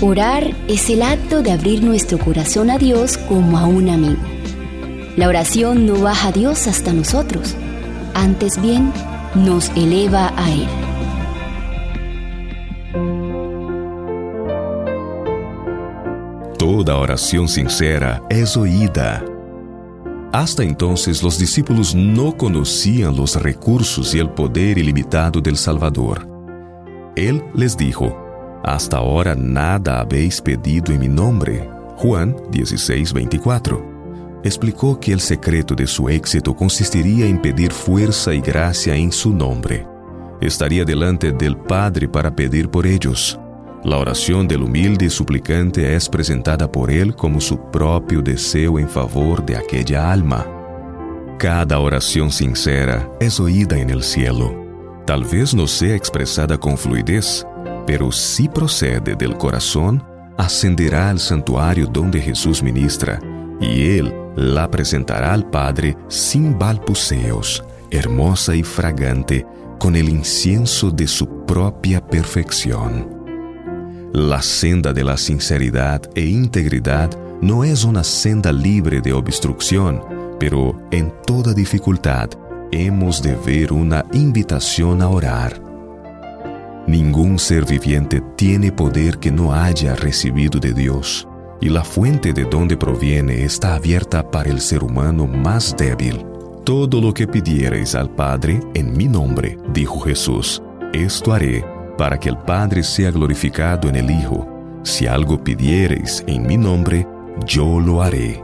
Orar es el acto de abrir nuestro corazón a Dios como a un amigo. La oración no baja a Dios hasta nosotros, antes bien nos eleva a Él. Toda oración sincera es oída. Hasta entonces los discípulos no conocían los recursos y el poder ilimitado del Salvador. Él les dijo, Hasta ahora nada habéis pedido en mi nombre. Juan 16, 24 explicó que el secreto de su éxito consistiría en pedir fuerza y gracia en su nombre. Estaría delante del Padre para pedir por ellos. La oración del humilde suplicante es presentada por él como su propio deseo en favor de aquella alma. Cada oración sincera es oída en el cielo. Tal vez no sea expresada con fluidez, pero si procede del corazón, ascenderá al santuario donde Jesús ministra, y Él la presentará al Padre sin balbuceos, hermosa y fragante, con el incienso de su propia perfección. La senda de la sinceridad e integridad no es una senda libre de obstrucción, pero en toda dificultad hemos de ver una invitación a orar. Ningún ser viviente tiene poder que no haya recibido de Dios y la fuente de donde proviene está abierta para el ser humano más débil. Todo lo que pidiereis al Padre en mi nombre, dijo Jesús, esto haré para que el Padre sea glorificado en el Hijo. Si algo pidiereis en mi nombre, yo lo haré.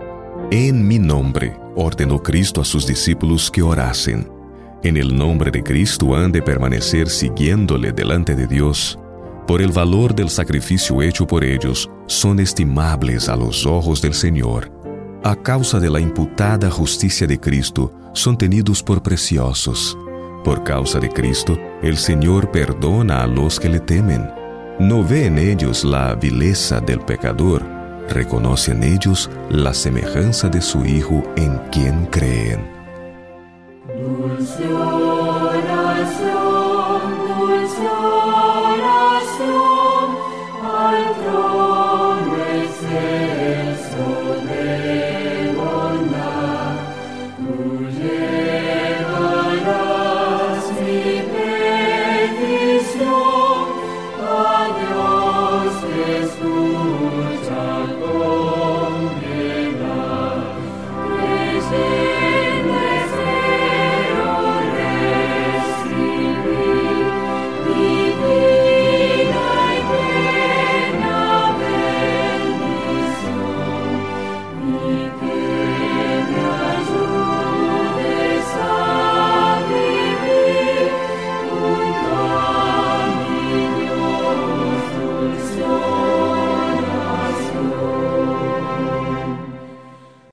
En mi nombre, ordenó Cristo a sus discípulos que orasen. En el nombre de Cristo han de permanecer siguiéndole delante de Dios por el valor del sacrificio hecho por ellos, son estimables a los ojos del Señor. A causa de la imputada justicia de Cristo, son tenidos por preciosos. Por causa de Cristo, el Señor perdona a los que le temen. No ve en ellos la vileza del pecador, reconoce en ellos la semejanza de su Hijo en quien creen. Dulciora, Dulciora.